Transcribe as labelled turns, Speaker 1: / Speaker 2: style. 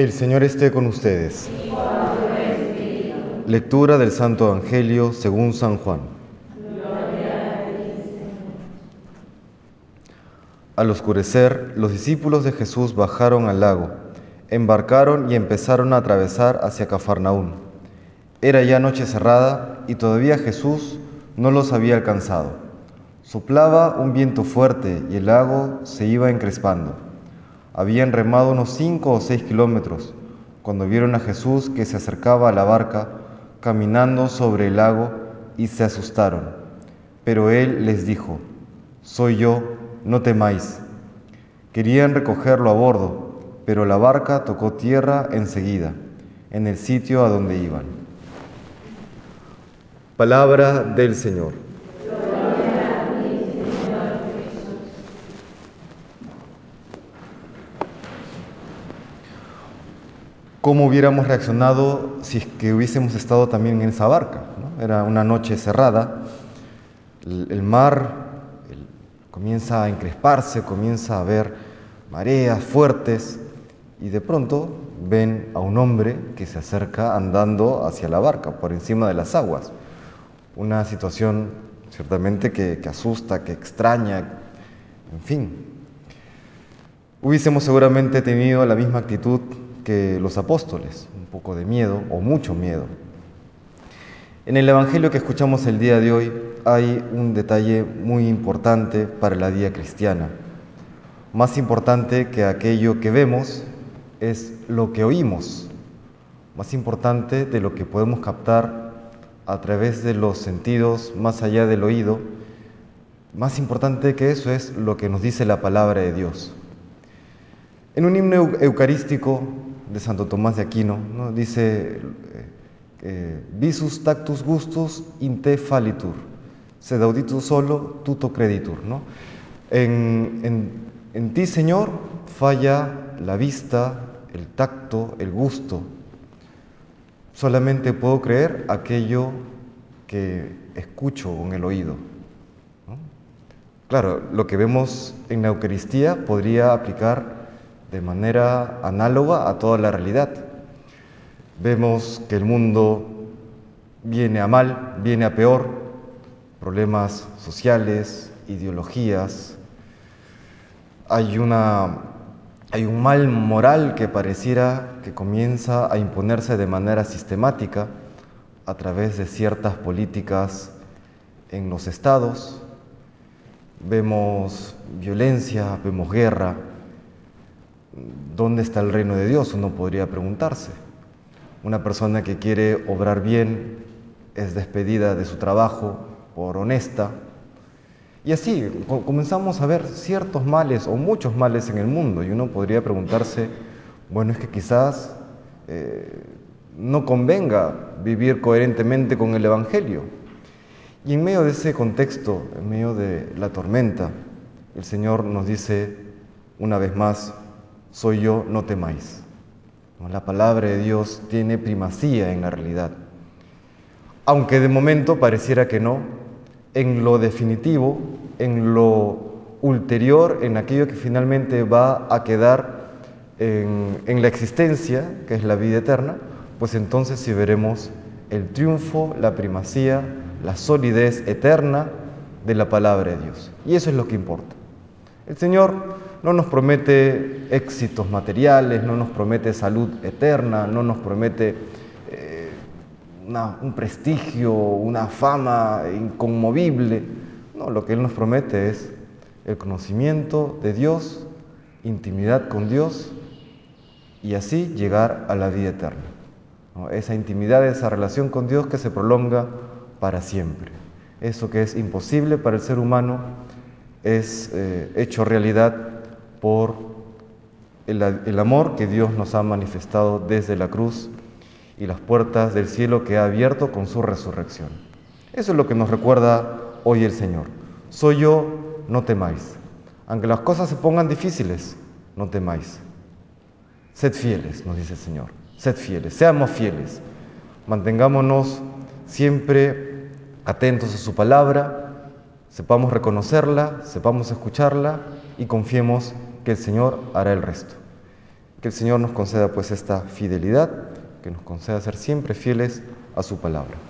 Speaker 1: El Señor esté con ustedes. Lectura del Santo Evangelio según San Juan. Al oscurecer, los discípulos de Jesús bajaron al lago, embarcaron y empezaron a atravesar hacia Cafarnaún. Era ya noche cerrada y todavía Jesús no los había alcanzado. Soplaba un viento fuerte y el lago se iba encrespando. Habían remado unos cinco o seis kilómetros cuando vieron a Jesús que se acercaba a la barca caminando sobre el lago y se asustaron. Pero él les dijo, Soy yo, no temáis. Querían recogerlo a bordo, pero la barca tocó tierra enseguida, en el sitio a donde iban. Palabra del Señor. ¿Cómo hubiéramos reaccionado si es que hubiésemos estado también en esa barca? ¿no? Era una noche cerrada, el, mar comienza a encresparse, comienza a haber mareas fuertes y de pronto ven a un hombre que se acerca andando hacia la barca, por encima de las aguas. Una situación ciertamente que asusta, que extraña, en fin. Hubiésemos seguramente tenido la misma actitud que los apóstoles, un poco de miedo o mucho miedo. En el Evangelio que escuchamos el día de hoy hay un detalle muy importante para la vida cristiana. Más importante que aquello que vemos es lo que oímos, más importante de lo que podemos captar a través de los sentidos más allá del oído, más importante que eso es lo que nos dice la palabra de Dios. En un himno eucarístico de Santo Tomás de Aquino, ¿no? dice, eh, visus tactus gustus in te falitur, sed auditus solo tuto creditur. ¿no? En, en, en ti, Señor, falla la vista, el tacto, el gusto. Solamente puedo creer aquello que escucho con el oído. Claro, lo que vemos en la Eucaristía podría aplicar de manera análoga a toda la realidad. Vemos que el mundo viene a mal, viene a peor, problemas sociales, ideologías, hay, una, hay un mal moral que pareciera que comienza a imponerse de manera sistemática a través de ciertas políticas en los estados. Vemos violencia, vemos guerra, ¿Dónde está el reino de Dios? Uno podría preguntarse. Una persona que quiere obrar bien es despedida de su trabajo por honesta. Y así comenzamos a ver ciertos males o muchos males en el mundo y uno podría preguntarse, bueno, es que quizás eh, no convenga vivir coherentemente con el Evangelio. Y en medio de ese contexto, en medio de la tormenta, el Señor nos dice una vez más, soy yo, no temáis. La palabra de Dios tiene primacía en la realidad. Aunque de momento pareciera que no, en lo definitivo, en lo ulterior, en aquello que finalmente va a quedar en, en la existencia, que es la vida eterna, pues entonces sí veremos el triunfo, la primacía, la solidez eterna de la palabra de Dios. Y eso es lo que importa. El Señor no nos promete éxitos materiales, no nos promete salud eterna, no nos promete eh, un prestigio, una fama inconmovible. No, lo que Él nos promete es el conocimiento de Dios, intimidad con Dios y así llegar a la vida eterna. Esa intimidad, esa relación con Dios que se prolonga para siempre. Eso que es imposible para el ser humano es eh, hecho realidad por el, amor que Dios nos ha manifestado desde la cruz y las puertas del cielo que ha abierto con su resurrección. Eso es lo que nos recuerda hoy el Señor. Soy yo, no temáis. Aunque las cosas se pongan difíciles, no temáis. Sed fieles, nos dice el Señor. Sed fieles, seamos fieles. Mantengámonos siempre atentos a su palabra, sepamos reconocerla, sepamos escucharla y confiemos que el Señor hará el resto. Que el Señor nos conceda pues esta fidelidad, que nos conceda ser siempre fieles a su palabra.